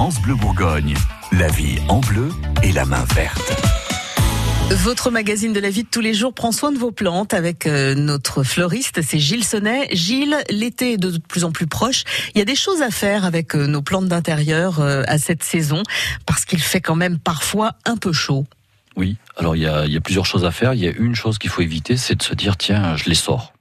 France Bleu Bourgogne. La vie en bleu et la main verte. Votre magazine de la vie de tous les jours prend soin de vos plantes avec euh, notre fleuriste, c'est Gilles Sonnet. Gilles, l'été est de plus en plus proche. Il y a des choses à faire avec euh, nos plantes d'intérieur euh, à cette saison parce qu'il fait quand même parfois un peu chaud. Oui, alors il y a, il y a plusieurs choses à faire. Il y a une chose qu'il faut éviter, c'est de se dire tiens, je les sors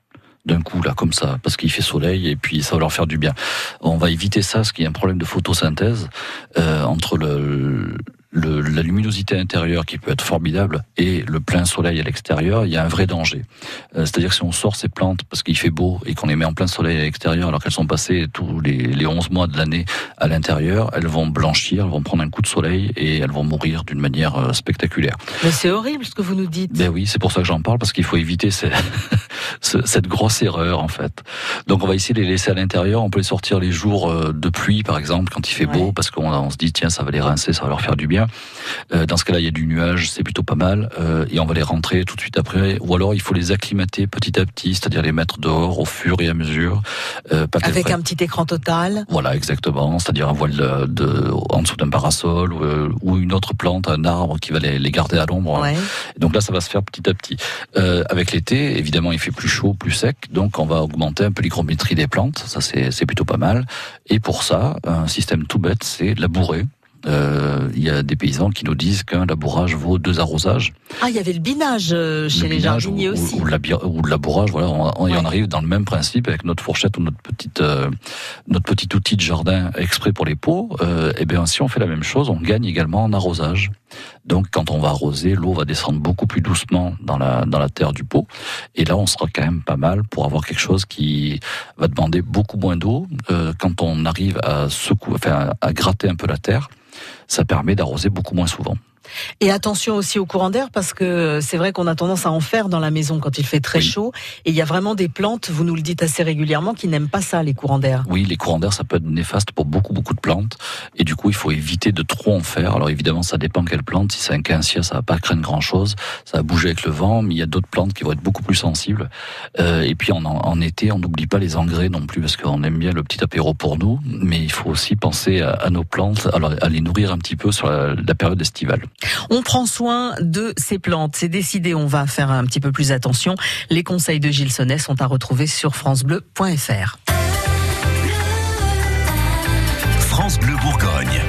d'un coup là comme ça parce qu'il fait soleil et puis ça va leur faire du bien. On va éviter ça qu'il y a un problème de photosynthèse euh, entre le, le, la luminosité intérieure qui peut être formidable et le plein soleil à l'extérieur, il y a un vrai danger. Euh, C'est-à-dire que si on sort ces plantes parce qu'il fait beau et qu'on les met en plein soleil à l'extérieur alors qu'elles sont passées tous les, les 11 mois de l'année à l'intérieur, elles vont blanchir, elles vont prendre un coup de soleil et elles vont mourir d'une manière euh, spectaculaire. Mais c'est horrible ce que vous nous dites. Ben oui, c'est pour ça que j'en parle parce qu'il faut éviter ces, cette grosse erreur en fait. Donc on va essayer de les laisser à l'intérieur. On peut les sortir les jours euh, de pluie par exemple quand il fait beau parce qu'on on se dit tiens ça va les rincer, ça va leur faire du bien. Euh, dans ce cas-là il y a du nuage, c'est plutôt pas mal euh, et on va les rentrer tout de suite après. Ou alors il faut les acclimater petit à petit, c'est-à-dire les mettre dehors au fur et à mesure. Euh, pas Avec un petit écran total. voilà, exactement. C'est-à-dire un voile de, de- en dessous d'un parasol ou, ou une autre plante, un arbre qui va les, les garder à l'ombre. Ouais. Donc là, ça va se faire petit à petit. Avec l'été, évidemment, il fait plus chaud, plus sec, donc on va augmenter un peu l'hygrométrie des plantes. Ça, c'est c'est plutôt pas mal. Et pour ça, un système tout bête, c'est labourer. Euh, Il y a des paysans qui nous disent qu'un labourage vaut deux arrosages. Ah, il y avait le binage euh, chez Le les binage jardiniers ou, aussi. Ou, ou ou le labourage, voilà, on, on- et Ouais. on arrive dans le même principe avec notre fourchette ou notre petite, euh, notre petit outil de jardin exprès pour les pots. Euh, et bien, si on fait la même chose, on gagne également en arrosage. Donc, quand on va arroser, l'eau va descendre beaucoup plus doucement dans la dans la terre du pot. Et là, on sera quand même pas mal pour avoir quelque chose qui va demander beaucoup moins d'eau. Euh, quand on arrive à secouer, enfin, à gratter un peu la terre, ça permet d'arroser beaucoup moins souvent. Et attention aussi au courant d'air parce que c'est vrai qu'on a tendance à en faire dans la maison quand il fait très Oui. chaud. Et il y a vraiment des plantes, vous nous le dites assez régulièrement, qui n'aiment pas ça, les courants d'air. Oui, les courants d'air, ça peut être néfaste pour beaucoup, beaucoup de plantes. Et du coup, il faut éviter de trop en faire. Alors évidemment, ça dépend quelle plante. Si c'est un quincia, ça va pas craindre grand-chose. Ça va bouger avec le vent. Mais il y a d'autres plantes qui vont être beaucoup plus sensibles. Euh, et puis en, en été, on n'oublie pas les engrais non plus, parce qu'on aime bien le petit apéro pour nous. Mais il faut aussi penser à, à nos plantes, alors à les nourrir un petit peu sur la, la période estivale. On prend soin de ces plantes. C'est décidé, on va faire un petit peu plus attention. Les conseils de Gilles Sonnet sont à retrouver sur francebleu.fr. France Bleu Bourgogne.